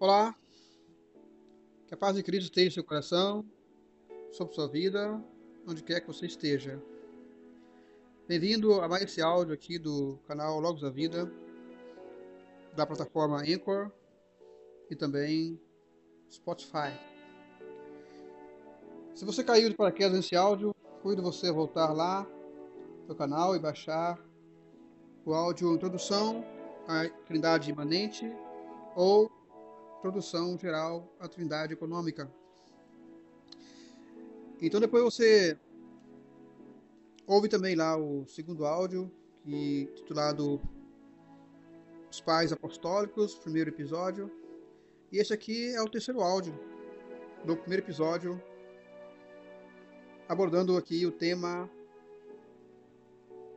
Olá, que a paz de Cristo esteja no seu coração, sobre sua vida, onde quer que você esteja. Bem-vindo a mais esse áudio aqui do canal Logos da Vida, da plataforma Anchor e também Spotify. Se você caiu de paraquedas nesse áudio, cuido você voltar lá no canal e baixar o áudio Introdução à Trindade Imanente ou Introdução Geral à Trindade Econômica. Então depois você ouve também lá o segundo áudio, que titulado Os Pais Apostólicos, primeiro episódio. E esse aqui é o terceiro áudio do primeiro episódio, abordando aqui o tema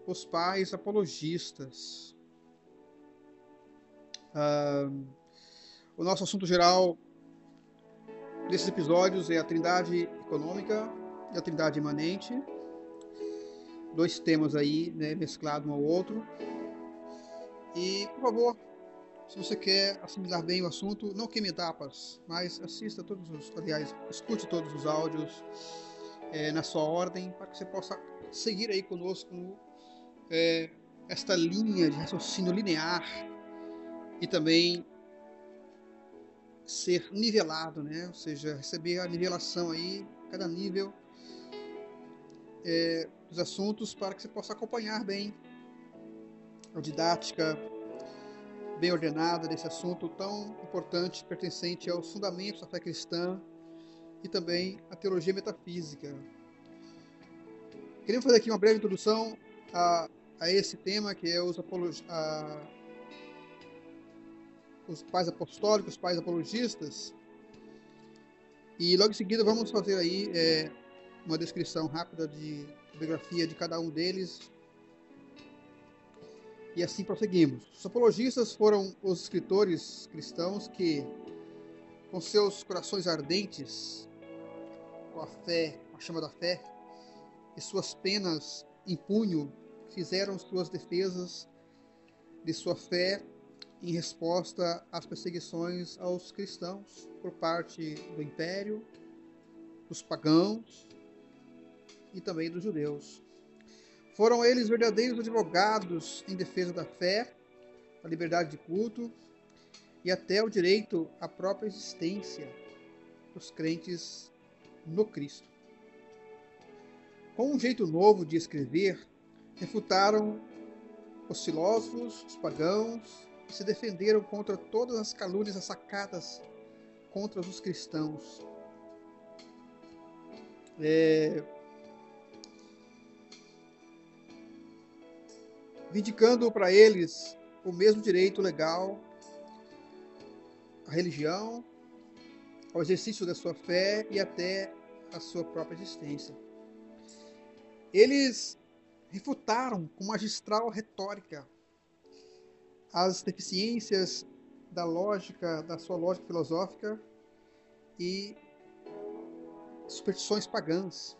Os Pais Apologistas. Uh, o nosso assunto geral desses episódios é a trindade econômica e a trindade imanente. Dois temas aí, né, mesclados um ao outro. E, por favor, se você quer assimilar bem o assunto, não queime etapas, mas assista todos os, aliás, escute todos os áudios é, na sua ordem, para que você possa seguir aí conosco é, esta linha de raciocínio linear e também ser nivelado, né? Ou seja, receber a nivelação aí, cada nível é, dos assuntos para que você possa acompanhar bem a didática bem ordenada desse assunto tão importante, pertencente aos fundamentos da fé cristã e também à teologia metafísica. Queremos fazer aqui uma breve introdução a, a esse tema que é os. Os pais apostólicos, os pais apologistas. E logo em seguida vamos fazer aí é, uma descrição rápida de biografia de cada um deles. E assim prosseguimos. Os apologistas foram os escritores cristãos que, com seus corações ardentes, com a fé, com a chama da fé, e suas penas em punho, fizeram suas defesas de sua fé em resposta às perseguições aos cristãos por parte do império, dos pagãos e também dos judeus. Foram eles verdadeiros advogados em defesa da fé, da liberdade de culto e até o direito à própria existência dos crentes no Cristo. Com um jeito novo de escrever, refutaram os filósofos, os pagãos se defenderam contra todas as calúnias assacadas contra os cristãos. É, vindicando para eles o mesmo direito legal à religião, ao exercício da sua fé e até à sua própria existência. Eles refutaram com magistral retórica as deficiências da lógica, da sua lógica filosófica e superstições pagãs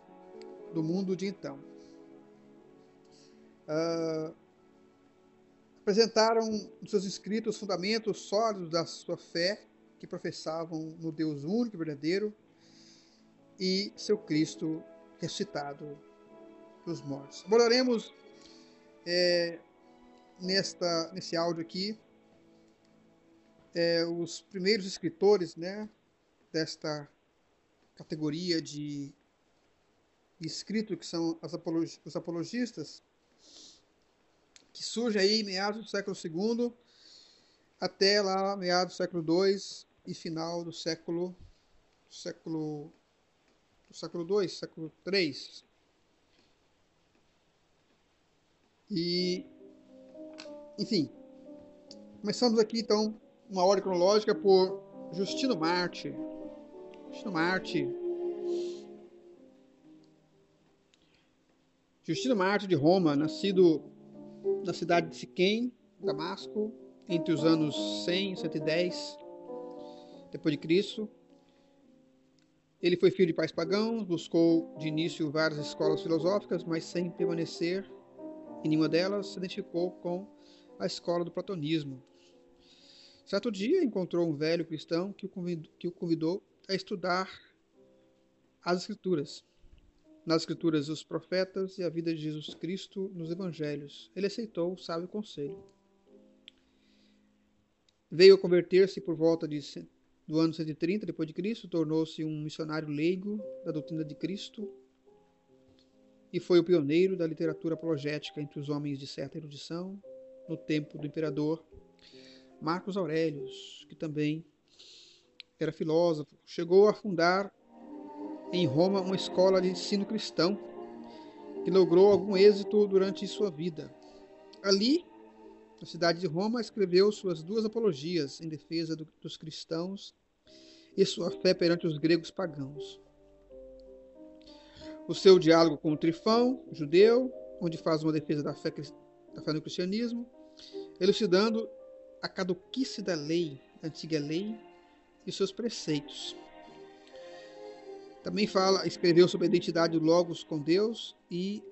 do mundo de então. Uh, apresentaram nos seus escritos fundamentos sólidos da sua fé, que professavam no Deus único e verdadeiro e seu Cristo ressuscitado dos mortos. Abordaremos é, nesta, nesse áudio aqui é, os primeiros escritores né, desta categoria de, escrito que são apolog, os apologistas, que surge aí meados do século II até lá meados do século II e final do século século do século II, século III. E enfim, começamos aqui então uma ordem cronológica por Justino Marte. Justino Marte. Justino Marte de Roma, nascido na cidade de Siquém, Damasco, entre os anos 100 e 110 depois de Cristo. Ele foi filho de pais pagãos, buscou de início várias escolas filosóficas, mas sem permanecer em nenhuma delas, se identificou com a escola do platonismo. Certo dia encontrou um velho cristão que o convidou, que o convidou a estudar as Escrituras. Nas Escrituras, os profetas e a vida de Jesus Cristo nos Evangelhos. Ele aceitou o sábio conselho. Veio a converter-se por volta de, do ano 130 depois de Cristo, tornou-se um missionário leigo da doutrina de Cristo e foi o pioneiro da literatura apologética entre os homens de certa erudição no tempo do imperador Marcos Aurelius, que também era filósofo. Chegou a fundar em Roma uma escola de ensino cristão que logrou algum êxito durante sua vida. Ali na cidade de Roma, escreveu suas duas apologias em defesa do, dos cristãos e sua fé perante os gregos pagãos. O seu diálogo com o Trifão, judeu, onde faz uma defesa da fé, da fé no cristianismo, elucidando a caduquice da lei, antiga lei e seus preceitos. Também fala, escreveu sobre a identidade do Logos com Deus e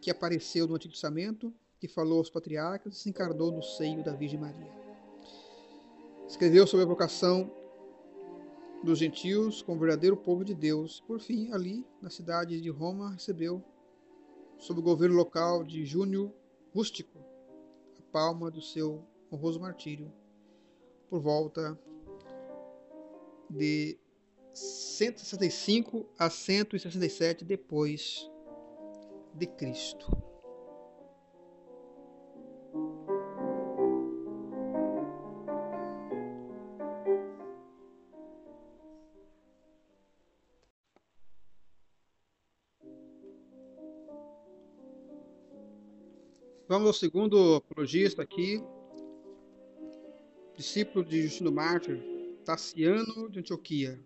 que apareceu no Antigo Testamento que falou aos patriarcas e se encarnou no seio da Virgem Maria. Escreveu sobre a vocação dos gentios como verdadeiro povo de Deus. Por fim, ali, na cidade de Roma, recebeu, sob o governo local de Júnior Rústico, palma do seu honroso martírio, por volta de 165 a 167 depois de Cristo. Vamos ao segundo apologista aqui, discípulo de Justino Mártir, Tassiano de Antioquia,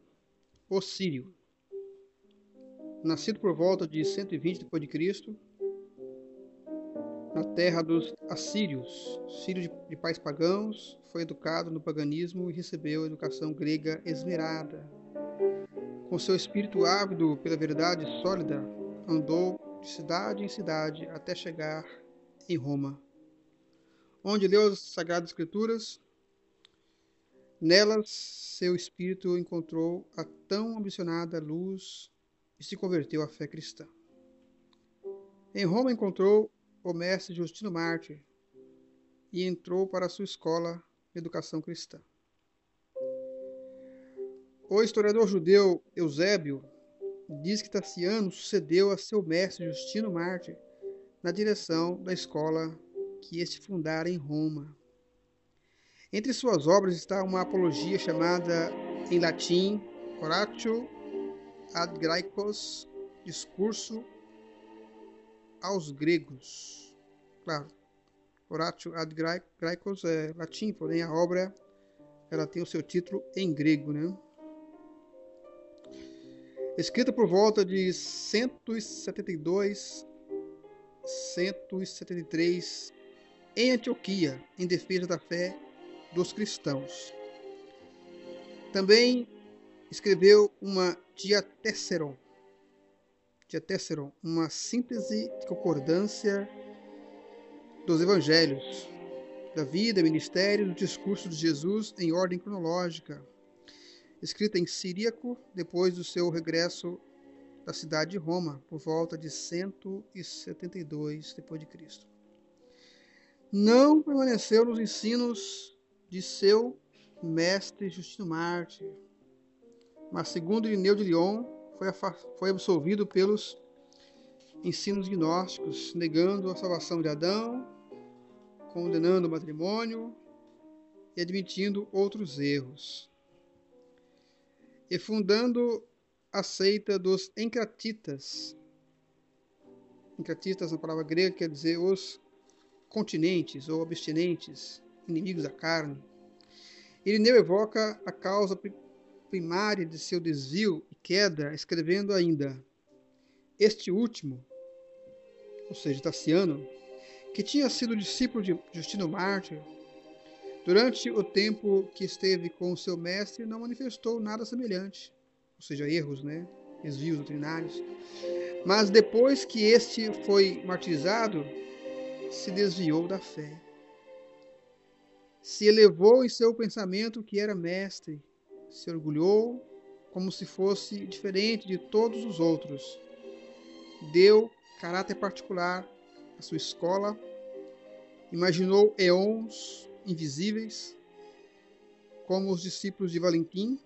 Sírio. Nascido por volta de 120 d.C., na terra dos assírios, de, de pais pagãos, foi educado no paganismo e recebeu a educação grega esmerada. Com seu espírito ávido pela verdade sólida, andou de cidade em cidade até chegar em Roma, onde leu as Sagradas Escrituras. Nelas, seu espírito encontrou a tão ambicionada luz e se converteu à fé cristã. Em Roma encontrou o mestre Justino Mártir e entrou para sua escola de educação cristã. O historiador judeu Eusébio diz que Tassiano sucedeu a seu mestre Justino Mártir na direção da escola que este fundara em Roma. Entre suas obras está uma apologia chamada em latim Oratio ad Graecos, discurso aos gregos. Claro, Oratio ad Graecos é latim, porém a obra ela tem o seu título em grego, né? Escrita por volta de 172 173 em Antioquia, em defesa da fé dos cristãos. Também escreveu uma Diatessaron, Diatessaron, uma síntese de concordância dos evangelhos, da vida, ministério, do discurso de Jesus em ordem cronológica, escrita em siríaco depois do seu regresso da cidade de Roma, por volta de 172 d.C. Não permaneceu nos ensinos de seu mestre Justino Marte, mas segundo Irineu de Lyon, foi, foi absolvido pelos ensinos gnósticos, negando a salvação de Adão, condenando o matrimônio e admitindo outros erros. E fundando a seita dos encratitas. Encratitas, na palavra grega, quer dizer os continentes ou abstinentes, inimigos da carne. Irineu evoca a causa primária de seu desvio e queda, escrevendo ainda: Este último, ou seja, Tassiano, que tinha sido discípulo de Justino Mártir, durante o tempo que esteve com seu mestre, não manifestou nada semelhante ou seja, erros, né? desvios doutrinários. Mas depois que este foi martirizado, se desviou da fé. se elevou em seu pensamento que era mestre, se orgulhou como se fosse diferente de todos os outros. Deu caráter particular à sua escola, imaginou eons invisíveis, como os discípulos de Valentim,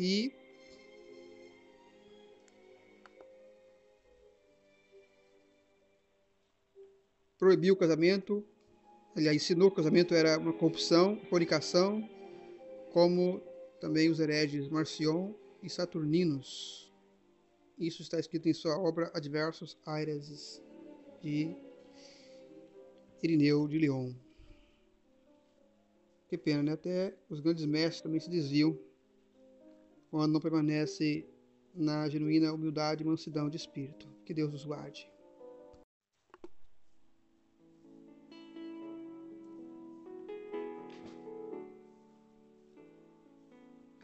e proibiu o casamento, aliás, ensinou que o casamento era uma corrupção, fornicação, como também os hereges Marcion e Saturninos. Isso está escrito em sua obra Adversos Aires de Irineu de Lyon. Que pena, né? Até os grandes mestres também se desviam quando não permanece na genuína humildade e mansidão de espírito. Que Deus os guarde.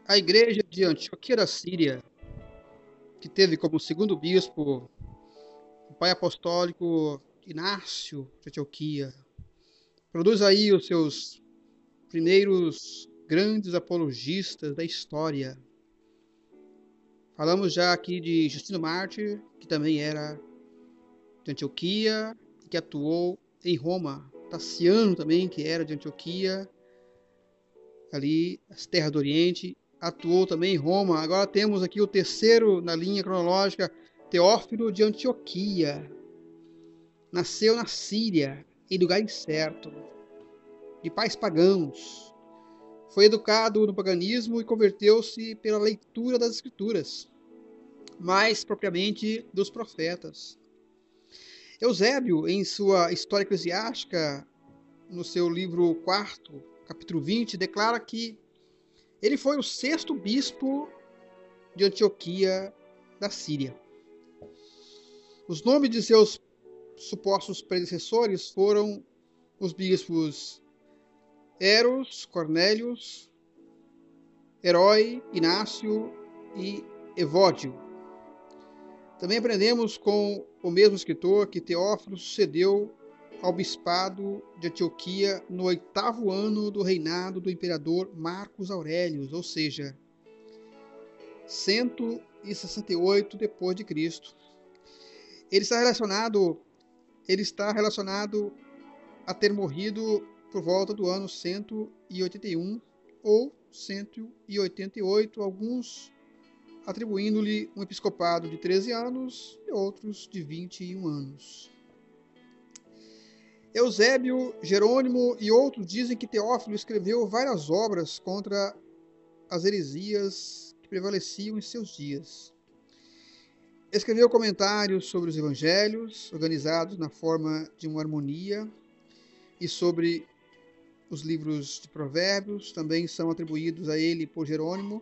A igreja de Antioquia da Síria, que teve como segundo bispo o pai apostólico Inácio de Antioquia, produz aí os seus primeiros grandes apologistas da história. Falamos já aqui de Justino Mártir, que também era de Antioquia que atuou em Roma. Tassiano também, que era de Antioquia, ali, as terras do Oriente, atuou também em Roma. Agora temos aqui o terceiro na linha cronológica, Teófilo de Antioquia. Nasceu na Síria, em lugar incerto, de pais pagãos. Foi educado no paganismo e converteu-se pela leitura das Escrituras, mais propriamente dos profetas. Eusébio, em sua História Eclesiástica, no seu livro 4, capítulo 20, declara que ele foi o sexto bispo de Antioquia da Síria. Os nomes de seus supostos predecessores foram os bispos Eros, Cornélios, Herói, Inácio e Evódio. Também aprendemos com o mesmo escritor que Teófilo sucedeu ao bispado de Antioquia no oitavo ano do reinado do imperador Marcos Aurélio, ou seja, 168 depois de Cristo. Ele está relacionado ele está relacionado a ter morrido por volta do ano 181 ou 188, alguns atribuindo-lhe um episcopado de 13 anos e outros de 21 anos. Eusébio, Jerônimo e outros dizem que Teófilo escreveu várias obras contra as heresias que prevaleciam em seus dias. Escreveu comentários sobre os evangelhos, organizados na forma de uma harmonia, e sobre os livros de Provérbios, também são atribuídos a ele por Jerônimo.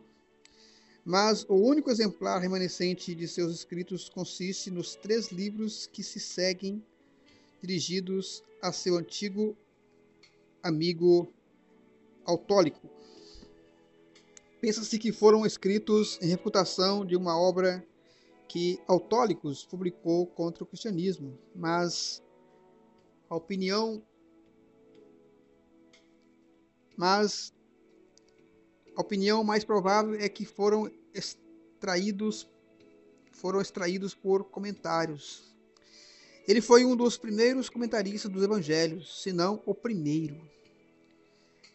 Mas o único exemplar remanescente de seus escritos consiste nos três livros que se seguem dirigidos a seu antigo amigo Autólico. Pensa-se que foram escritos em reputação de uma obra que Autólicos publicou contra o cristianismo, mas a opinião mas a opinião mais provável é que foram extraídos foram extraídos por comentários ele foi um dos primeiros comentaristas dos evangelhos, se não o primeiro.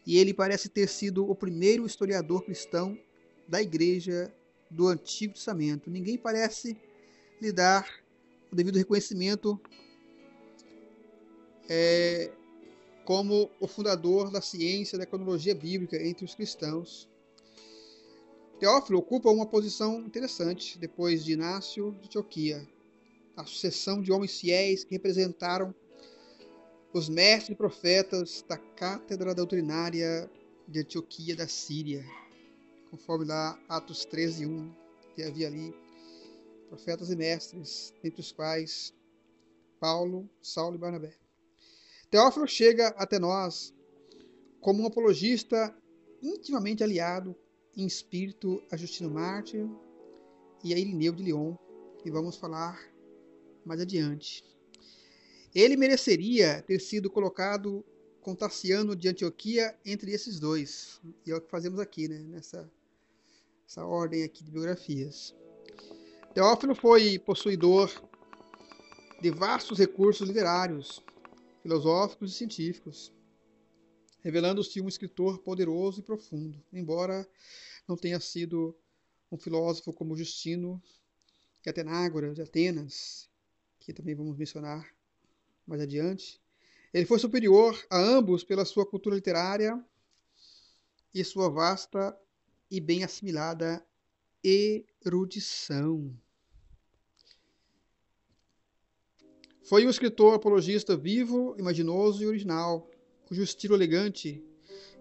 E ele parece ter sido o primeiro historiador cristão da igreja do Antigo Testamento. Ninguém parece lhe dar o devido reconhecimento é, como o fundador da ciência da cronologia bíblica entre os cristãos. Teófilo ocupa uma posição interessante depois de Inácio de Antioquia a sucessão de homens fiéis que representaram os mestres e profetas da cátedra doutrinária de Antioquia da Síria, conforme lá Atos 13, 1, que havia ali profetas e mestres, entre os quais Paulo, Saulo e Barnabé. Teófilo chega até nós como um apologista intimamente aliado em espírito a Justino Mártir e a Irineu de Lyon, e vamos falar mais adiante. Ele mereceria ter sido colocado Contaciano de Antioquia entre esses dois. E é o que fazemos aqui, né? Nessa essa ordem aqui de biografias. Teófilo foi possuidor de vastos recursos literários, filosóficos e científicos, revelando-se um escritor poderoso e profundo, embora não tenha sido um filósofo como Justino e Atenágoras de Atenas, que também vamos mencionar mais adiante. Ele foi superior a ambos pela sua cultura literária e sua vasta e bem assimilada erudição. Foi um escritor apologista vivo, imaginoso e original, cujo estilo elegante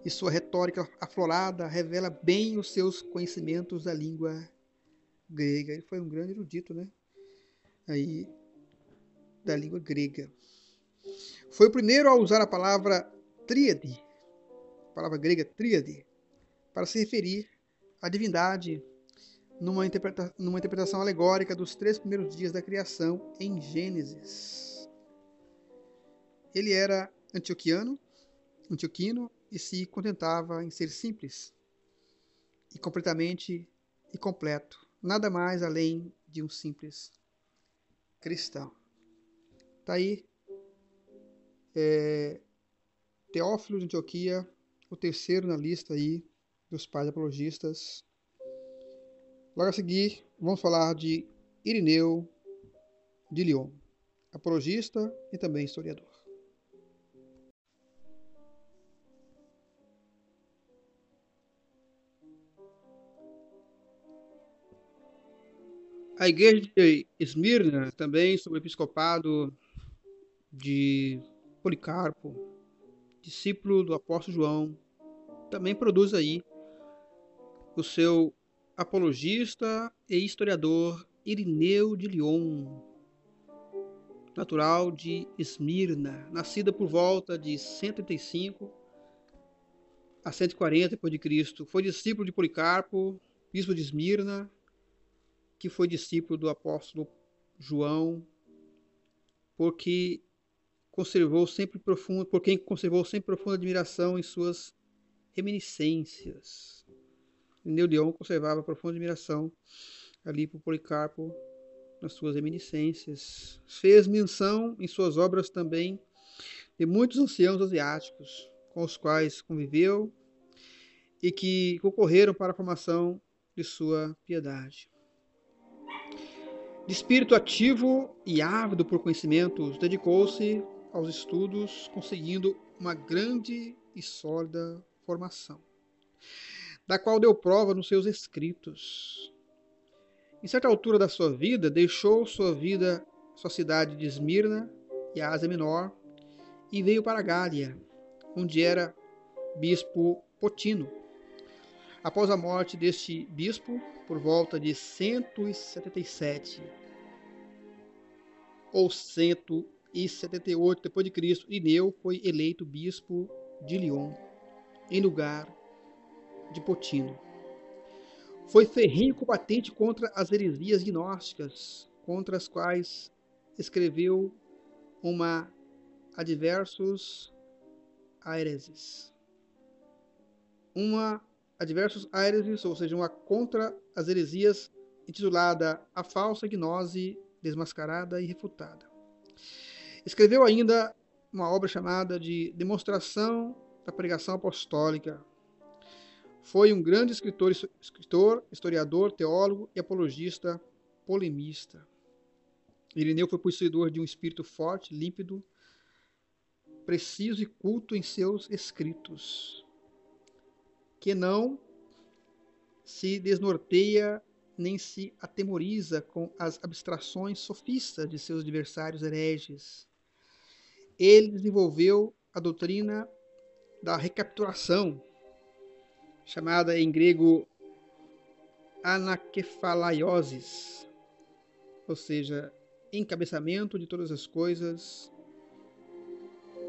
e sua retórica aflorada revela bem os seus conhecimentos da língua grega. Ele foi um grande erudito, né? Aí da língua grega. Foi o primeiro a usar a palavra tríade, a palavra grega tríade, para se referir a divindade numa, interpreta numa interpretação alegórica dos três primeiros dias da criação em Gênesis. Ele era antioquiano, antioquino e se contentava em ser simples e completamente e completo, nada mais além de um simples cristão. Tá aí é, Teófilo de Antioquia, o terceiro na lista aí dos pais apologistas. Logo a seguir, vamos falar de Irineu de Lyon, apologista e também historiador. A igreja de Esmirna, também sob o episcopado de Policarpo, discípulo do apóstolo João, também produz aí o seu apologista e historiador Irineu de Lyon, natural de Esmirna, nascida por volta de 135 a 140 d.C. Foi discípulo de Policarpo, bispo de Esmirna, que foi discípulo do apóstolo João, porque conservou sempre profundo, por quem conservou sempre profunda admiração em suas reminiscências. Neudeon conservava profunda admiração ali por Policarpo nas suas reminiscências. Fez menção em suas obras também de muitos anciãos asiáticos com os quais conviveu e que concorreram para a formação de sua piedade. De espírito ativo e ávido por conhecimentos, dedicou-se aos estudos, conseguindo uma grande e sólida formação da qual deu prova nos seus escritos. Em certa altura da sua vida, deixou sua vida, sua cidade de Esmirna e a Ásia Menor, e veio para a Gália, onde era bispo Potino. Após a morte deste bispo, por volta de 177 ou 178 depois de Cristo, Ineu foi eleito bispo de Lyon, em lugar de Potino. Foi ferrinho combatente contra as heresias gnósticas, contra as quais escreveu uma Adversus Aereses. Uma Adversus Aereses, ou seja, uma contra as heresias, intitulada A Falsa Gnose Desmascarada e Refutada. Escreveu ainda uma obra chamada de Demonstração da Pregação Apostólica, foi um grande escritor, escritor, historiador, teólogo e apologista polemista. Irineu foi possuidor de um espírito forte, límpido, preciso e culto em seus escritos, que não se desnorteia nem se atemoriza com as abstrações sofistas de seus adversários hereges. Ele desenvolveu a doutrina da recapitulação, chamada em grego anakephalaioses, ou seja, encabeçamento de todas as coisas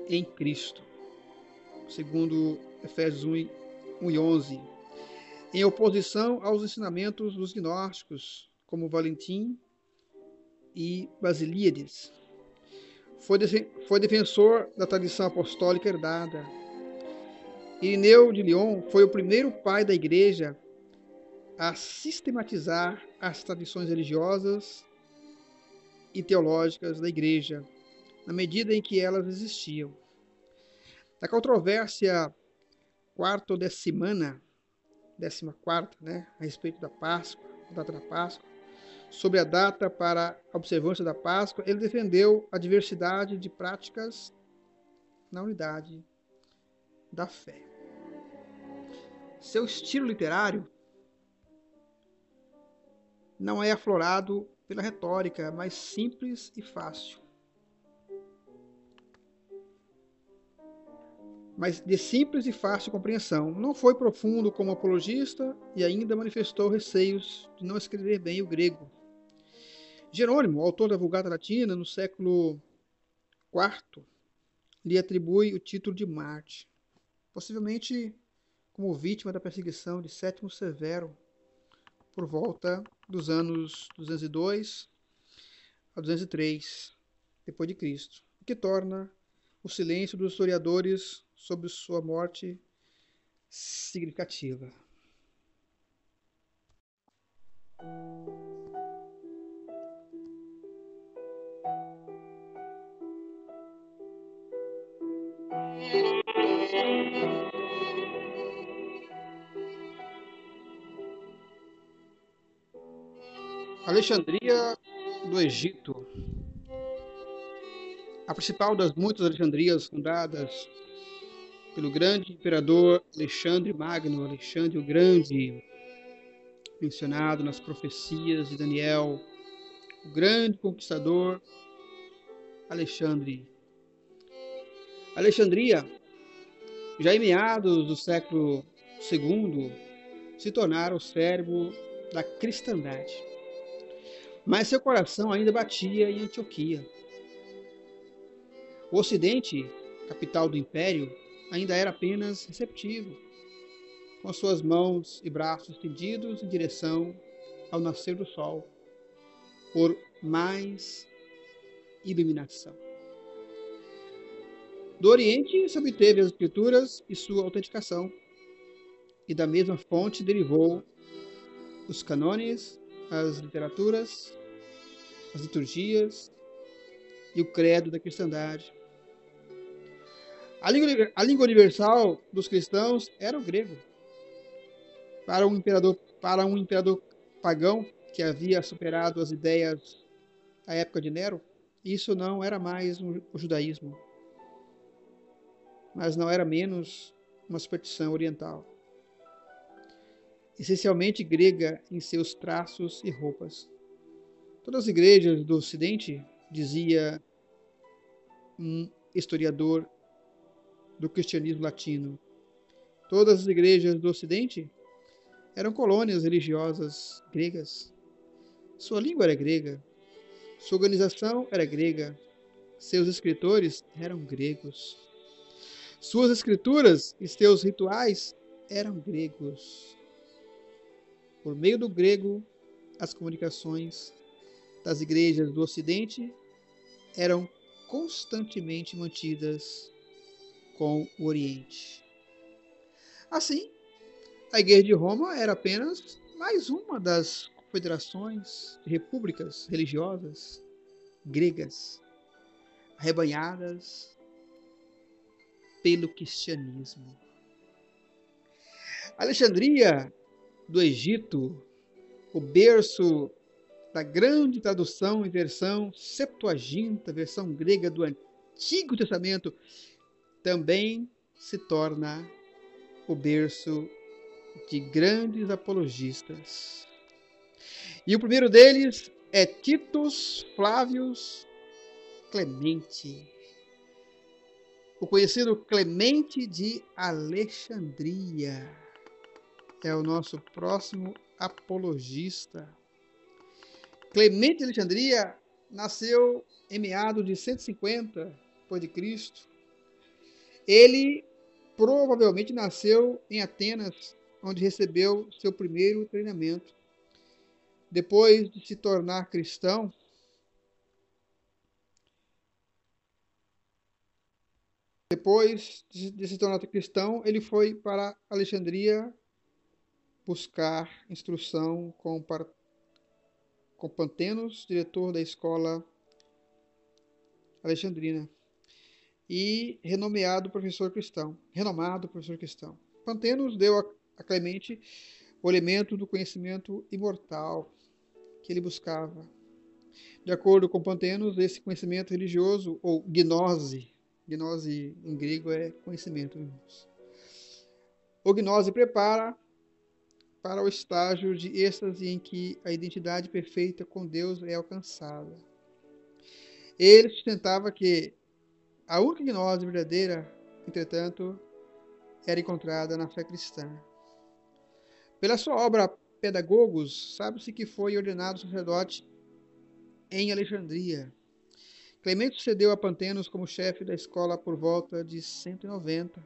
em Cristo, segundo Efésios 1 e 11, em oposição aos ensinamentos dos gnósticos, como Valentim e Basilíades. foi, foi defensor da tradição apostólica herdada. Irineu de Lyon foi o primeiro pai da igreja a sistematizar as tradições religiosas e teológicas da igreja, na medida em que elas existiam. Da controvérsia quarto decimana, décima quarta, né, a respeito da Páscoa, a data da Páscoa, sobre a data para a observância da Páscoa, ele defendeu a diversidade de práticas na unidade da fé. Seu estilo literário não é aflorado pela retórica, mas simples e fácil. Mas de simples e fácil compreensão. Não foi profundo como apologista e ainda manifestou receios de não escrever bem o grego. Jerônimo, autor da Vulgata Latina, no século IV, lhe atribui o título de Marte, possivelmente como vítima da perseguição de Sétimo Severo, por volta dos anos 202 a 203 depois de Cristo, o que torna o silêncio dos historiadores sobre sua morte significativa. Alexandria do Egito. A principal das muitas Alexandrias fundadas pelo grande imperador Alexandre Magno, Alexandre o Grande, mencionado nas profecias de Daniel, o grande conquistador Alexandre. Alexandria, já em meados do século II, se tornara o cérebro da cristandade mas seu coração ainda batia em Antioquia. O Ocidente, capital do império, ainda era apenas receptivo, com suas mãos e braços estendidos em direção ao nascer do sol, por mais iluminação. Do Oriente se obteve as Escrituras e sua autenticação, e da mesma fonte derivou os canones as literaturas, as liturgias e o credo da cristandade. A língua, a língua universal dos cristãos era o grego. Para um imperador, para um imperador pagão que havia superado as ideias da época de Nero, isso não era mais o judaísmo, mas não era menos uma superstição oriental essencialmente grega em seus traços e roupas. Todas as igrejas do Ocidente, dizia um historiador do cristianismo latino, todas as igrejas do Ocidente eram colônias religiosas gregas. Sua língua era grega, sua organização era grega, seus escritores eram gregos. Suas escrituras e seus rituais eram gregos. Por meio do grego, as comunicações das igrejas do Ocidente eram constantemente mantidas com o Oriente. Assim, a Igreja de Roma era apenas mais uma das confederações de repúblicas religiosas gregas, arrebanhadas pelo cristianismo. Alexandria do Egito, o berço da grande tradução em versão Septuaginta, versão grega do Antigo Testamento, também se torna o berço de grandes apologistas. E o primeiro deles é Titus Flávios Clemente, o conhecido Clemente de Alexandria é o nosso próximo apologista. Clemente de Alexandria nasceu em meados de 150 d.C. Ele provavelmente nasceu em Atenas, onde recebeu seu primeiro treinamento. Depois de se tornar cristão, Depois de se tornar cristão, ele foi para Alexandria buscar instrução com, com Pantenos, diretor da escola alexandrina, e renomeado professor cristão, renomado professor cristão. Pantenos deu a Clemente o elemento do conhecimento imortal que ele buscava. De acordo com Pantenos, esse conhecimento religioso, ou gnose, gnose em grego é conhecimento. O gnose prepara para o estágio de êxtase em que a identidade perfeita com Deus é alcançada. Ele sustentava que a única gnose verdadeira, entretanto, era encontrada na fé cristã. Pela sua obra Pedagogos, sabe-se que foi ordenado sacerdote em Alexandria. Clemente sucedeu a Pantenos como chefe da escola por volta de 190.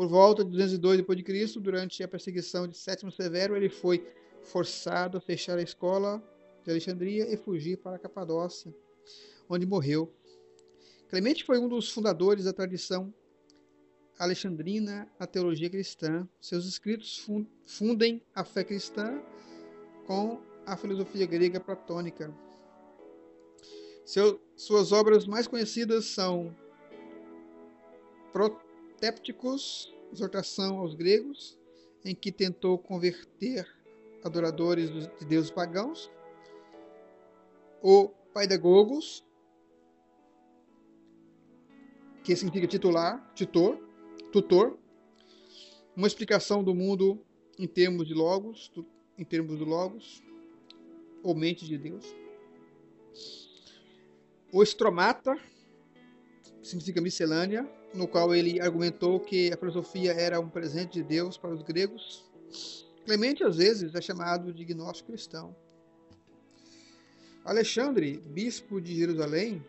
Por volta de 202 d.C., durante a perseguição de Sétimo Severo, ele foi forçado a fechar a escola de Alexandria e fugir para a Capadócia, onde morreu. Clemente foi um dos fundadores da tradição alexandrina a teologia cristã. Seus escritos fundem a fé cristã com a filosofia grega platônica. Seu, suas obras mais conhecidas são Protépticos, exortação aos gregos, em que tentou converter adoradores de deuses pagãos, o Paidagogos, que significa titular, tutor, tutor, uma explicação do mundo em termos de logos, em termos do logos, ou mente de Deus. O estromata, que significa miscelânea, no qual ele argumentou que a filosofia era um presente de Deus para os gregos. Clemente, às vezes, é chamado de gnóstico cristão. Alexandre, bispo de Jerusalém,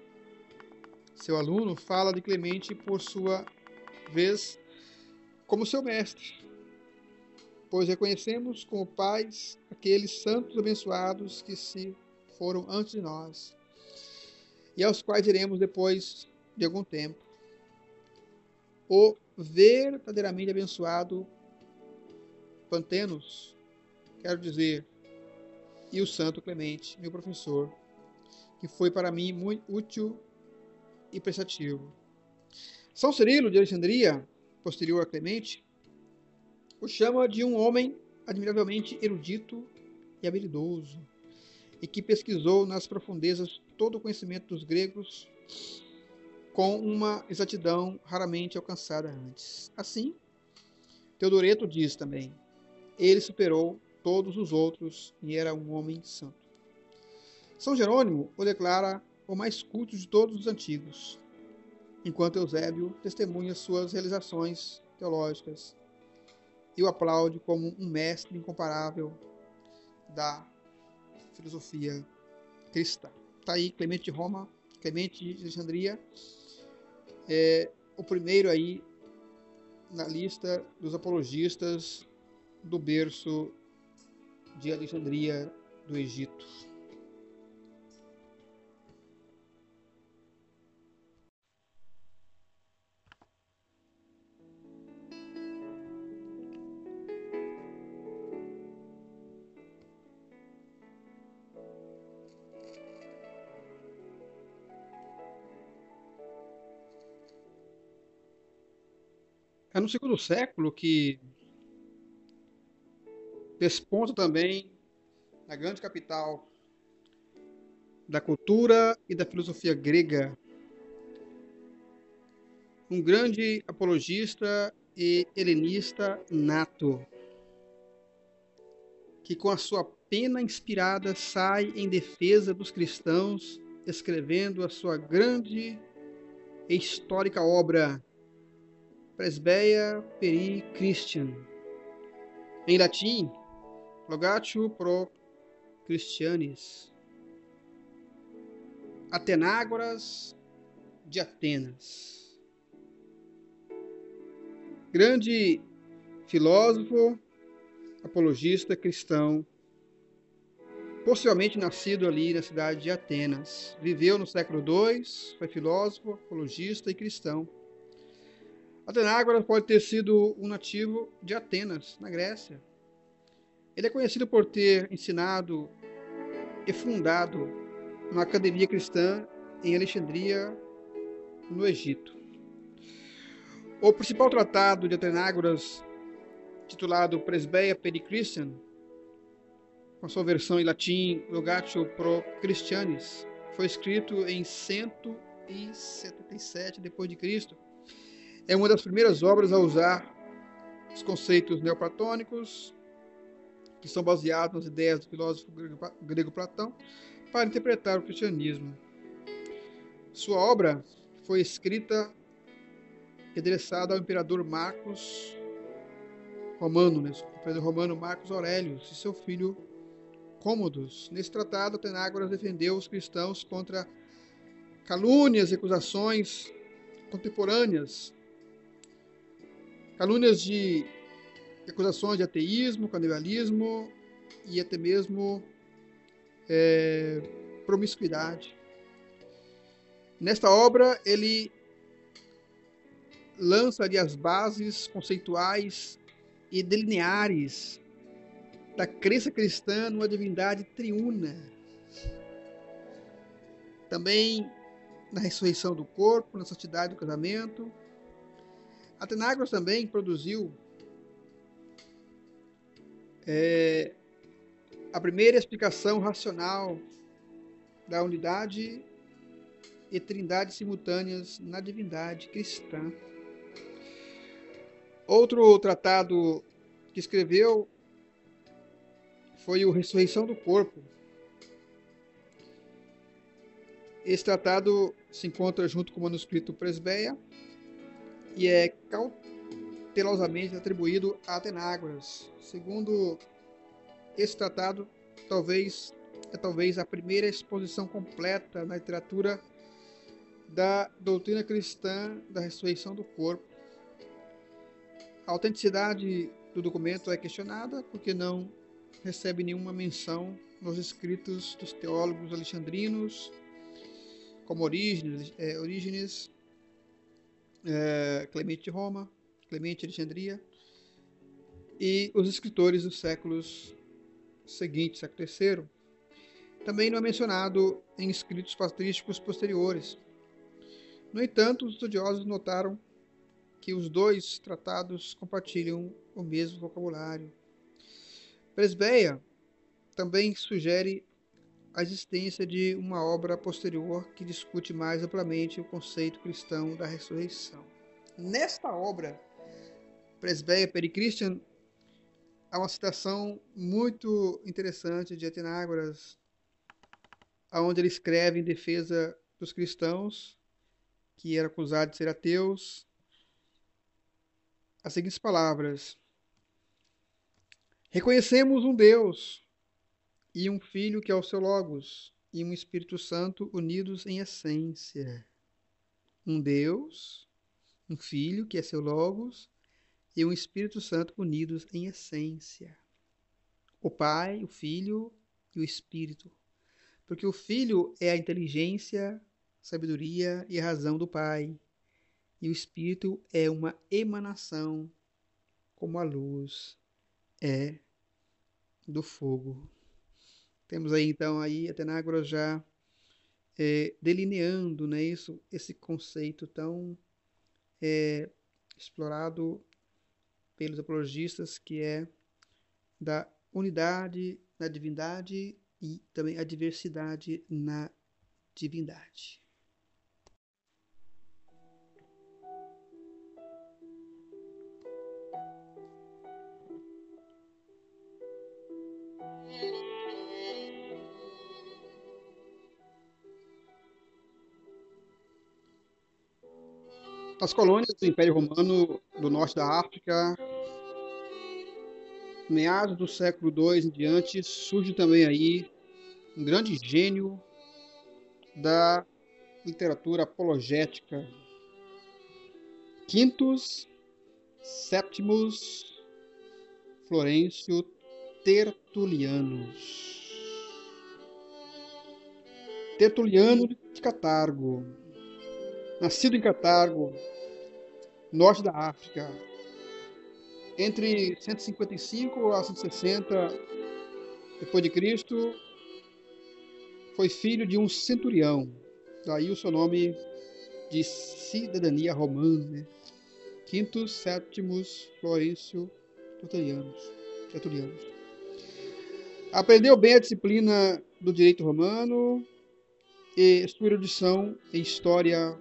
seu aluno, fala de Clemente por sua vez como seu mestre, pois reconhecemos como pais aqueles santos abençoados que se foram antes de nós e aos quais iremos depois de algum tempo. O verdadeiramente abençoado Pantenos, quero dizer, e o Santo Clemente, meu professor, que foi para mim muito útil e prestativo. São Cirilo de Alexandria, posterior a Clemente, o chama de um homem admiravelmente erudito e habilidoso, e que pesquisou nas profundezas todo o conhecimento dos gregos com uma exatidão raramente alcançada antes. Assim, Teodoreto diz também: ele superou todos os outros e era um homem santo. São Jerônimo o declara o mais culto de todos os antigos, enquanto Eusébio testemunha suas realizações teológicas e o aplaude como um mestre incomparável da filosofia cristã. Está aí Clemente de Roma, Clemente de Alexandria, é o primeiro aí na lista dos apologistas do berço de Alexandria do Egito. Segundo século que desponta também na grande capital da cultura e da filosofia grega, um grande apologista e helenista nato, que com a sua pena inspirada sai em defesa dos cristãos, escrevendo a sua grande e histórica obra Presbeia Peri Christian. Em latim, Logatio pro Christianis. Atenágoras de Atenas. Grande filósofo, apologista cristão, possivelmente nascido ali na cidade de Atenas. Viveu no século II, foi filósofo, apologista e cristão Atenágoras pode ter sido um nativo de Atenas, na Grécia. Ele é conhecido por ter ensinado e fundado uma academia cristã em Alexandria, no Egito. O principal tratado de Atenágoras, titulado Presbeia Perichristian, com sua versão em latim Logatio Pro Christianis, foi escrito em 177 d.C. É uma das primeiras obras a usar os conceitos neoplatônicos, que são baseados nas ideias do filósofo grego Platão, para interpretar o cristianismo. Sua obra foi escrita e endereçada ao imperador Marcos Romano, né? o imperador romano Marcos Aurelius e seu filho cômodos. Nesse tratado, Tenágoras defendeu os cristãos contra calúnias e acusações contemporâneas, calúnias de acusações de ateísmo, canibalismo e até mesmo é, promiscuidade. Nesta obra, ele lança ali as bases conceituais e delineares da crença cristã numa divindade triuna. Também na ressurreição do corpo, na santidade do casamento. Atenagros também produziu é, a primeira explicação racional da unidade e trindade simultâneas na divindade cristã. Outro tratado que escreveu foi o Ressurreição do Corpo. Esse tratado se encontra junto com o manuscrito Presbeia e é cautelosamente atribuído a Atenágoras. Segundo esse tratado, talvez é talvez a primeira exposição completa na literatura da doutrina cristã da ressurreição do corpo. A autenticidade do documento é questionada porque não recebe nenhuma menção nos escritos dos teólogos alexandrinos, como Orígenes, é, Orígenes é, Clemente de Roma, Clemente de Alexandria, e os escritores dos séculos seguintes, século III. Também não é mencionado em escritos patrísticos posteriores. No entanto, os estudiosos notaram que os dois tratados compartilham o mesmo vocabulário, Presbeia também sugere a existência de uma obra posterior que discute mais amplamente o conceito cristão da ressurreição. Nesta obra, Presbeia Perichristian, há uma citação muito interessante de Atenágoras, onde ele escreve em defesa dos cristãos que eram acusados de ser ateus, as seguintes palavras: Reconhecemos um Deus e um Filho que é o seu Logos, e um Espírito Santo unidos em essência. Um Deus, um Filho que é seu Logos, e um Espírito Santo unidos em essência. O Pai, o Filho e o Espírito. Porque o Filho é a inteligência, sabedoria e razão do Pai. E o Espírito é uma emanação, como a luz é do fogo. Temos aí então aí Atenágoras já é, delineando né, isso, esse conceito tão é, explorado pelos apologistas que é da unidade na divindade e também a diversidade na divindade. As colônias do Império Romano do norte da África, meados do século II em diante, surge também aí um grande gênio da literatura apologética, Quintus Septimus Florencio Tertulianus. Tertuliano de Catargo, nascido em Catargo norte da África. Entre 155 a 160 depois de Cristo, foi filho de um centurião. Daí o seu nome de cidadania romana, né? Quintus Sétimos Florencio. Tertulianos. Aprendeu bem a disciplina do direito romano e sua erudição em história,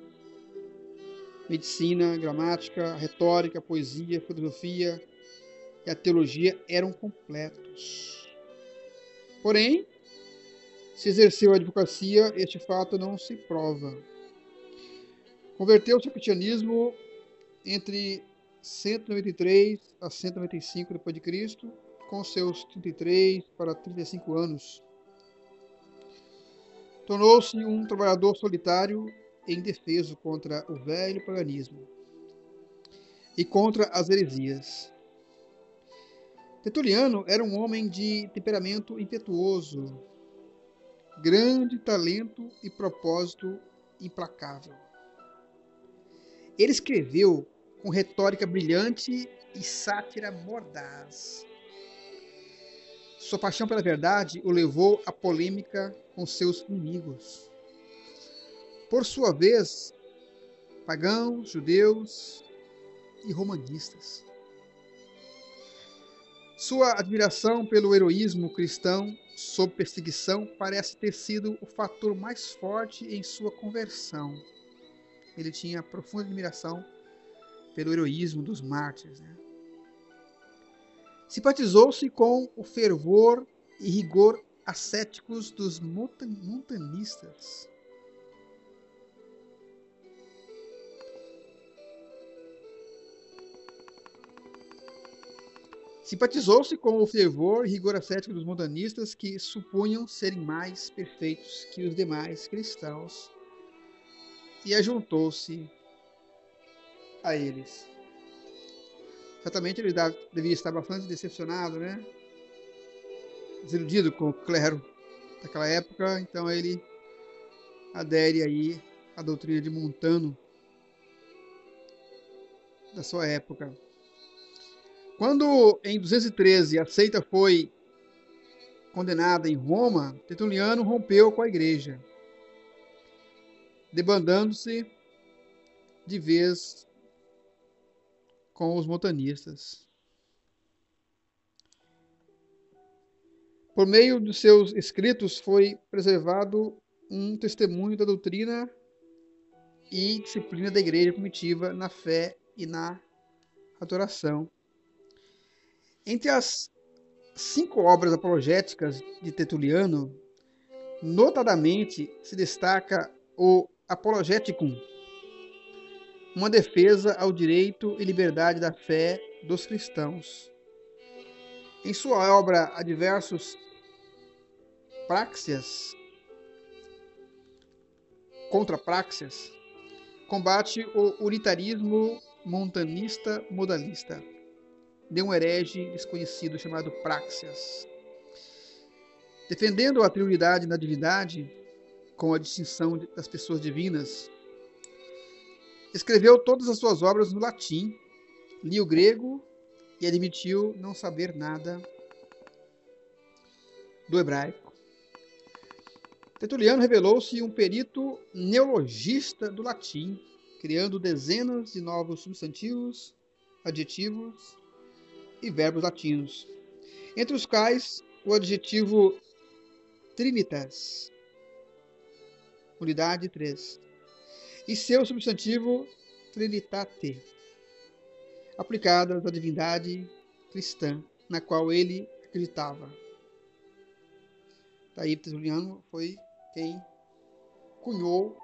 medicina, gramática, retórica, poesia, filosofia e a teologia eram completos. Porém, se exerceu a advocacia, este fato não se prova. Converteu-se ao cristianismo entre 193 a 195 d.C., com seus 33 para 35 anos. Tornou-se um trabalhador solitário indefeso contra o velho paganismo e contra as heresias. Tertuliano era um homem de temperamento impetuoso, grande talento e propósito implacável. Ele escreveu com retórica brilhante e sátira mordaz. Sua paixão pela verdade o levou à polêmica com seus inimigos. Por sua vez, pagãos, judeus e romanistas. Sua admiração pelo heroísmo cristão sob perseguição parece ter sido o fator mais forte em sua conversão. Ele tinha profunda admiração pelo heroísmo dos mártires. Né? Simpatizou-se com o fervor e rigor ascéticos dos montanistas. Simpatizou-se com o fervor e rigor ascético dos montanistas que supunham serem mais perfeitos que os demais cristãos e ajuntou-se a eles. Certamente ele devia estar bastante decepcionado, né? Desiludido com o clero daquela época, então ele adere aí à doutrina de Montano da sua época. Quando em 213 a seita foi condenada em Roma, Tertuliano rompeu com a igreja, debandando-se de vez com os montanistas. Por meio dos seus escritos foi preservado um testemunho da doutrina e disciplina da igreja primitiva na fé e na adoração. Entre as cinco obras apologéticas de Tertuliano, notadamente se destaca o Apologeticum, uma defesa ao direito e liberdade da fé dos cristãos. Em sua obra Adversos Praxias, contra Praxias, combate o unitarismo montanista modalista de um herege desconhecido chamado Praxias. Defendendo a triniidade na divindade, com a distinção das pessoas divinas, escreveu todas as suas obras no latim, lia o grego e admitiu não saber nada do hebraico. Tertuliano revelou-se um perito neologista do latim, criando dezenas de novos substantivos, adjetivos e verbos latinos, entre os quais o adjetivo trinitas, unidade 3, e seu substantivo trinitate, aplicadas à divindade cristã na qual ele acreditava. Daí Tertuliano foi quem cunhou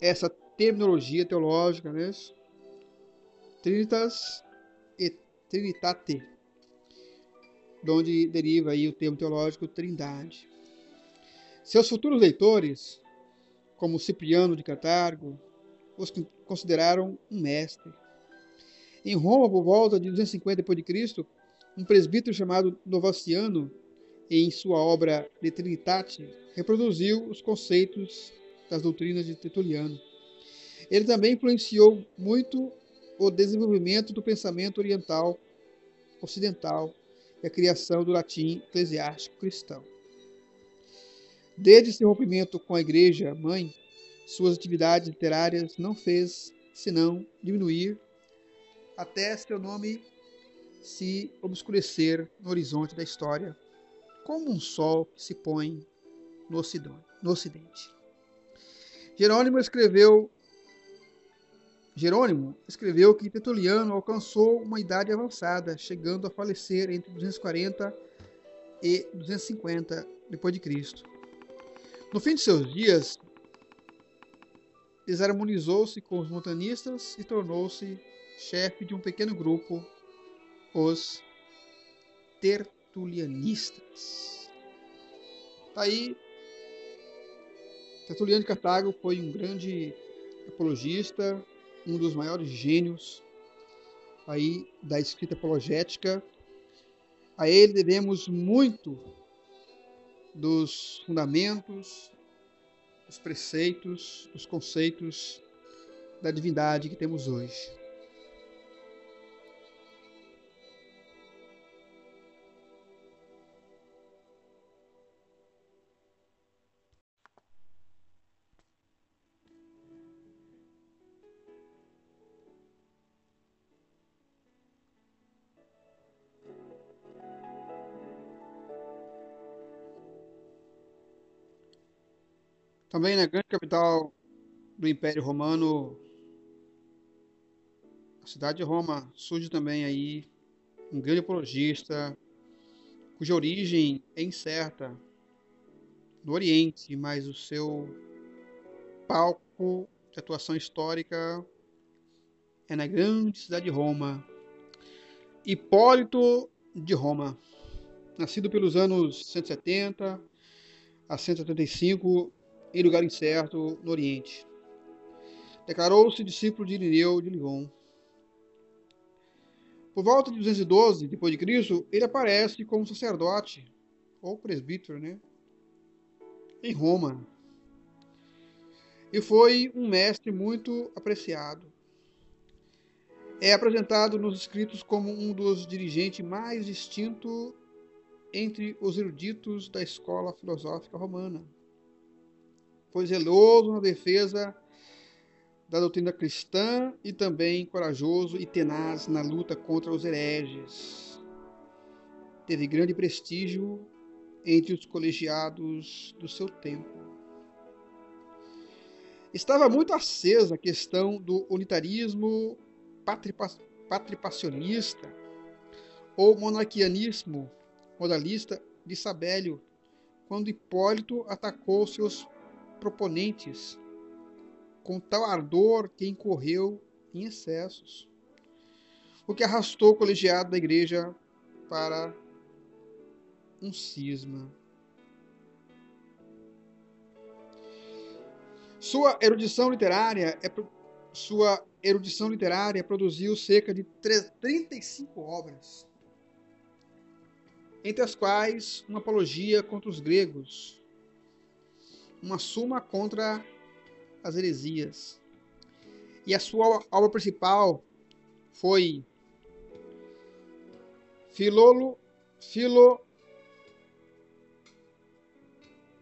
essa terminologia teológica, né? Trinitas Trinitate, de onde deriva aí o termo teológico Trindade. Seus futuros leitores, como Cipriano de Catargo, os consideraram um mestre. Em Roma, por volta de 250 d.C., um presbítero chamado Novaciano, em sua obra De Trinitate, reproduziu os conceitos das doutrinas de Tertuliano. Ele também influenciou muito o desenvolvimento do pensamento oriental ocidental e a criação do latim eclesiástico cristão. Desde seu rompimento com a Igreja Mãe, suas atividades literárias não fez senão diminuir até seu nome se obscurecer no horizonte da história, como um sol que se põe no Ocidente. Jerônimo escreveu Jerônimo escreveu que Tertuliano alcançou uma idade avançada, chegando a falecer entre 240 e 250 depois de Cristo. No fim de seus dias, desarmonizou-se com os montanistas e tornou-se chefe de um pequeno grupo, os tertulianistas. Tá aí, Tertuliano de Cartago foi um grande apologista, um dos maiores gênios aí da escrita apologética. A ele devemos muito dos fundamentos, dos preceitos, dos conceitos da divindade que temos hoje. Também na grande capital do Império Romano, a cidade de Roma, surge também aí um grande apologista, cuja origem é incerta no Oriente, mas o seu palco de atuação histórica é na grande cidade de Roma. Hipólito de Roma, nascido pelos anos 170 a 175 em lugar incerto no Oriente. Declarou-se discípulo de Irineu de Lyon. Por volta de 212 depois de Cristo, ele aparece como sacerdote ou presbítero, né? Em Roma. E foi um mestre muito apreciado. É apresentado nos escritos como um dos dirigentes mais distintos entre os eruditos da escola filosófica romana foi zeloso na defesa da doutrina cristã e também corajoso e tenaz na luta contra os hereges. Teve grande prestígio entre os colegiados do seu tempo. Estava muito acesa a questão do unitarismo patripacionista ou monarquianismo modalista de Sabélio, quando Hipólito atacou seus proponentes com tal ardor que incorreu em excessos, o que arrastou o colegiado da igreja para um cisma. Sua erudição literária é sua erudição literária produziu cerca de 35 obras, entre as quais uma apologia contra os gregos, uma suma contra as heresias. E a sua obra principal foi Filolo, Filo,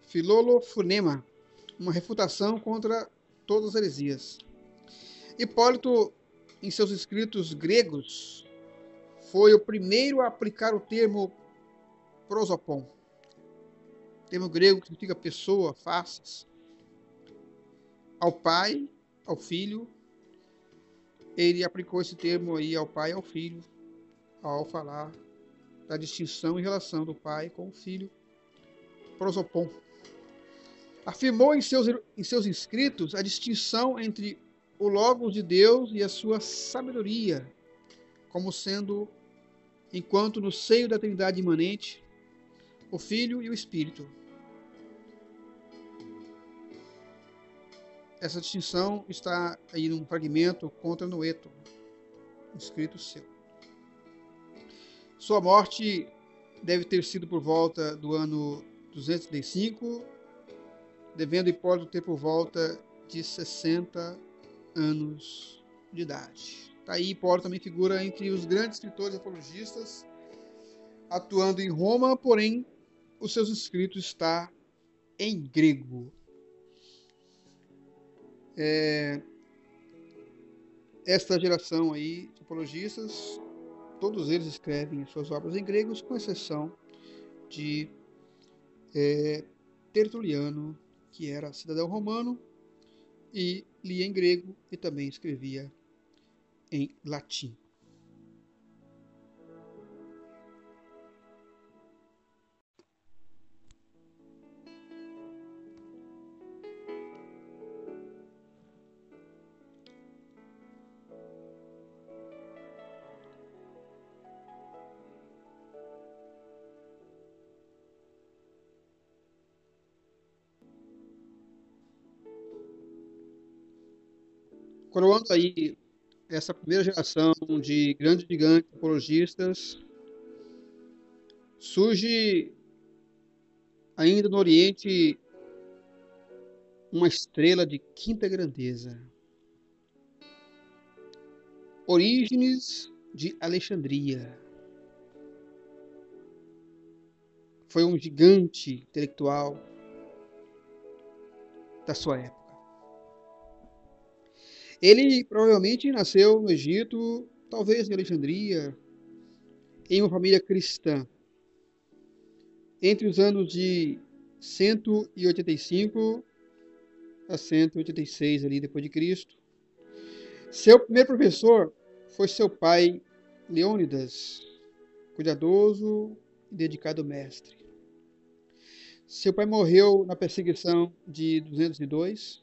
Filolofunema, uma refutação contra todas as heresias. Hipólito, em seus escritos gregos, foi o primeiro a aplicar o termo prosopon termo grego que significa pessoa, faces, ao pai, ao filho. Ele aplicou esse termo aí ao pai e ao filho ao falar da distinção em relação do pai com o filho, prosopon. Afirmou em seus, em seus escritos a distinção entre o Logos de Deus e a sua sabedoria, como sendo, enquanto no seio da Trindade imanente, o Filho e o Espírito. Essa distinção está aí num fragmento contra Noeto, escrito seu. Sua morte deve ter sido por volta do ano 235, devendo Hipólito ter por volta de 60 anos de idade. Tá aí Paulo também figura entre os grandes escritores apologistas, atuando em Roma, porém os seus escritos está em grego. É, esta geração aí de apologistas, todos eles escrevem suas obras em grego, com exceção de é, Tertuliano, que era cidadão romano e lia em grego e também escrevia em latim. Coroando aí essa primeira geração de grandes gigantes apologistas, surge ainda no Oriente uma estrela de quinta grandeza. Orígenes de Alexandria. Foi um gigante intelectual da sua época. Ele provavelmente nasceu no Egito, talvez em Alexandria, em uma família cristã. Entre os anos de 185 a 186 ali depois de Cristo. Seu primeiro professor foi seu pai Leônidas, cuidadoso e dedicado mestre. Seu pai morreu na perseguição de 202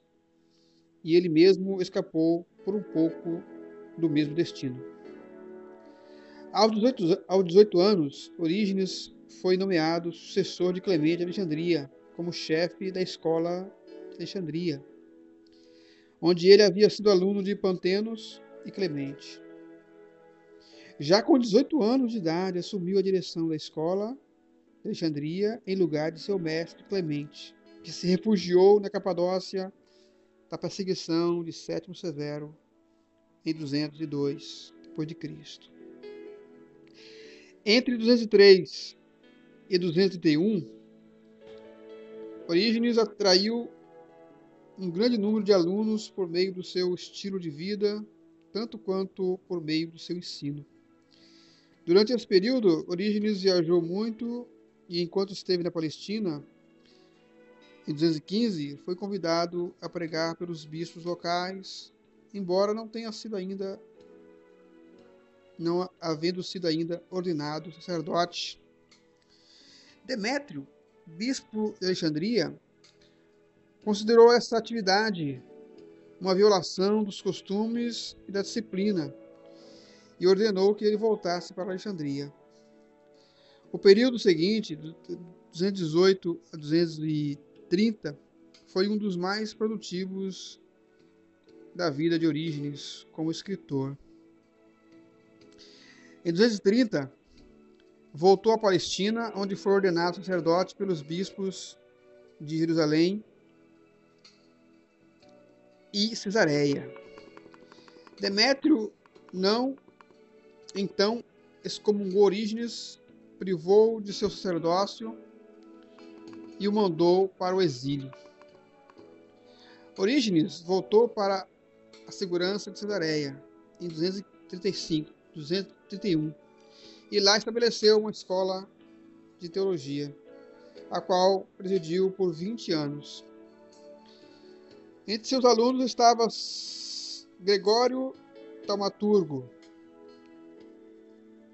e ele mesmo escapou por um pouco do mesmo destino. Aos 18, aos 18 anos, Orígenes foi nomeado sucessor de Clemente de Alexandria, como chefe da escola de Alexandria, onde ele havia sido aluno de Pantenos e Clemente. Já com 18 anos de idade, assumiu a direção da escola de Alexandria em lugar de seu mestre Clemente, que se refugiou na Capadócia da perseguição de Sétimo Severo em 202 depois de Cristo. Entre 203 e 231, Orígenes atraiu um grande número de alunos por meio do seu estilo de vida, tanto quanto por meio do seu ensino. Durante esse período, Orígenes viajou muito e, enquanto esteve na Palestina, em 215, foi convidado a pregar pelos bispos locais, embora não tenha sido ainda não havendo sido ainda ordenado sacerdote. Demétrio, bispo de Alexandria, considerou essa atividade uma violação dos costumes e da disciplina e ordenou que ele voltasse para Alexandria. O período seguinte, 218 a 230, 30 foi um dos mais produtivos da vida de Orígenes como escritor. Em 230, voltou à Palestina, onde foi ordenado sacerdote pelos bispos de Jerusalém e Cesareia. Demétrio não, então, excomungou Orígenes, privou de seu sacerdócio e o mandou para o exílio. Orígenes voltou para a segurança de Cesareia em 235, 231 e lá estabeleceu uma escola de teologia, a qual presidiu por 20 anos. Entre seus alunos estava Gregório Taumaturgo,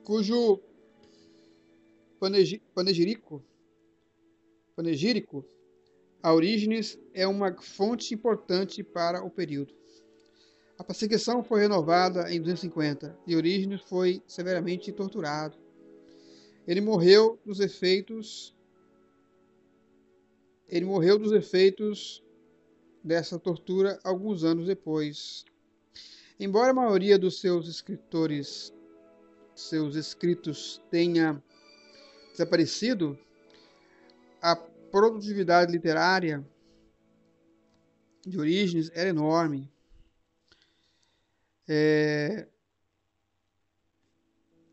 cujo panegírico panegírico, a Orígenes é uma fonte importante para o período. A perseguição foi renovada em 250 e Orígenes foi severamente torturado. Ele morreu dos efeitos ele morreu dos efeitos dessa tortura alguns anos depois. Embora a maioria dos seus escritores, seus escritos tenha desaparecido, a produtividade literária de Orígenes era enorme. É,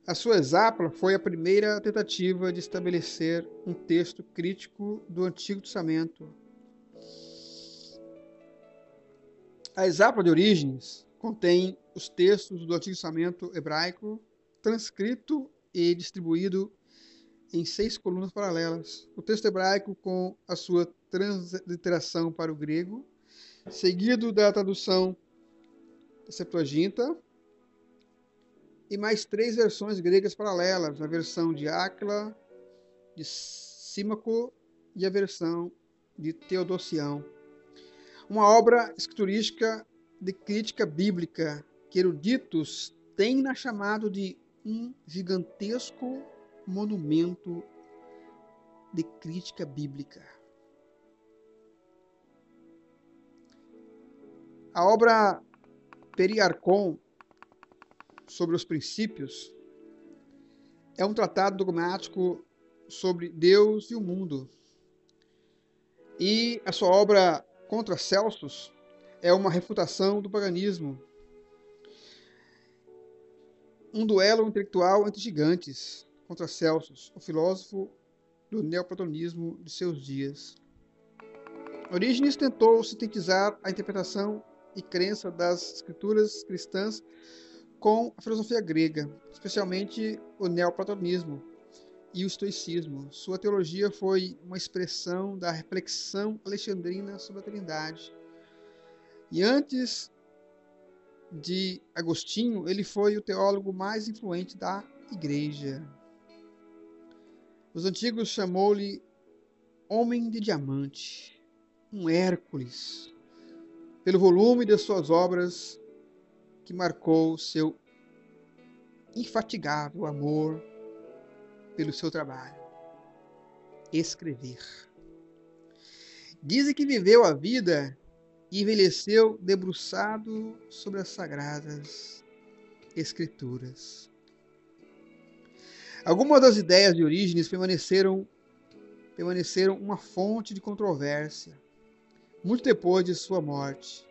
A sua exápla foi a primeira tentativa de estabelecer um texto crítico do Antigo Testamento. A exápla de Orígenes contém os textos do Antigo Testamento hebraico transcrito e distribuído em seis colunas paralelas. O texto hebraico com a sua transliteração para o grego, seguido da tradução da Septuaginta, e mais três versões gregas paralelas, a versão de Áquila, de Símaco e a versão de Teodosião. Uma obra escriturística de crítica bíblica que eruditos têm na chamado de um gigantesco monumento de crítica bíblica. A obra Periarcon sobre os princípios é um tratado dogmático sobre Deus e o mundo. E a sua obra Contra Celsus é uma refutação do paganismo. Um duelo intelectual entre gigantes contra Celsus, o filósofo do neoplatonismo de seus dias. Orígenes tentou sintetizar a interpretação e crença das escrituras cristãs com a filosofia grega, especialmente o neoplatonismo e o estoicismo. Sua teologia foi uma expressão da reflexão alexandrina sobre a Trindade. E antes de Agostinho, ele foi o teólogo mais influente da Igreja. Os antigos chamou-lhe homem de diamante, um Hércules, pelo volume de suas obras que marcou seu infatigável amor pelo seu trabalho, escrever. Dizem que viveu a vida e envelheceu debruçado sobre as sagradas escrituras. Algumas das ideias de Orígenes permaneceram permaneceram uma fonte de controvérsia muito depois de sua morte.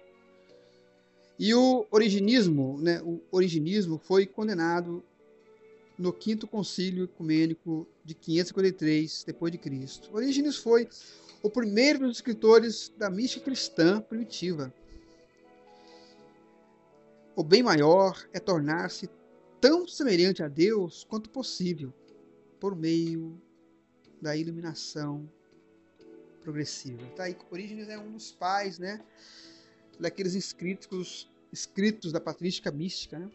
E o originismo, né, o originismo foi condenado no quinto concílio ecumênico de 553 depois de Cristo. Orígenes foi o primeiro dos escritores da mística cristã primitiva. O bem maior é tornar-se tão semelhante a Deus quanto possível, por meio da iluminação progressiva. Tá aí, Orígenes é um dos pais, né, daqueles escritos, escritos da patrística mística, né?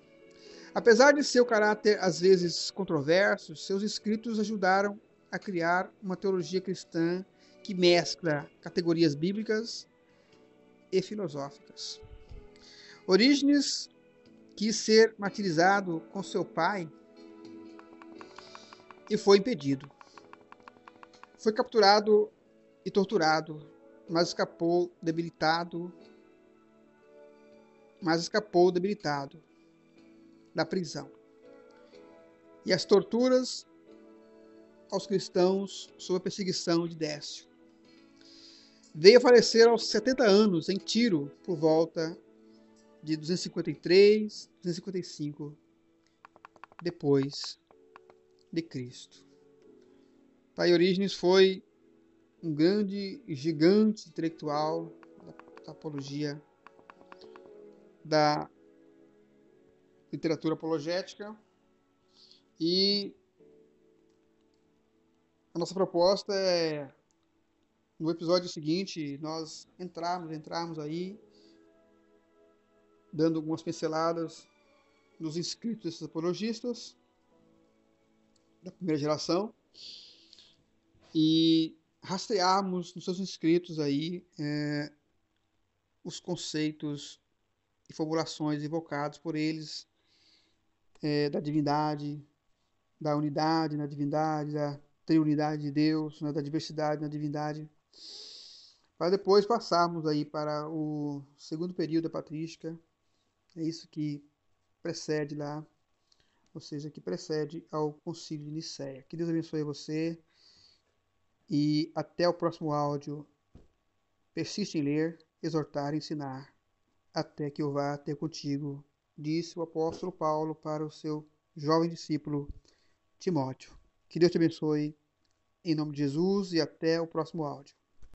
Apesar de seu caráter às vezes controverso, seus escritos ajudaram a criar uma teologia cristã que mescla categorias bíblicas e filosóficas. Orígenes quis ser martirizado com seu pai e foi impedido. Foi capturado e torturado, mas escapou debilitado, mas escapou debilitado da prisão. E as torturas aos cristãos sob a perseguição de Décio. Veio a falecer aos 70 anos em Tiro, por volta de 253, 255 depois de Cristo. Pai Orígenes foi um grande gigante intelectual da apologia da literatura apologética e a nossa proposta é no episódio seguinte nós entrarmos, entrarmos aí dando algumas pinceladas nos inscritos desses apologistas da primeira geração e rastrearmos nos seus inscritos aí é, os conceitos e formulações invocados por eles é, da divindade, da unidade na divindade, da triunidade de Deus, né, da diversidade na divindade, para depois passarmos aí para o segundo período da patrística, é isso que precede lá, ou seja, que precede ao concílio de Nicéia. Que Deus abençoe você. E até o próximo áudio. Persiste em ler, exortar ensinar, até que eu vá ter contigo, disse o apóstolo Paulo para o seu jovem discípulo Timóteo. Que Deus te abençoe, em nome de Jesus, e até o próximo áudio.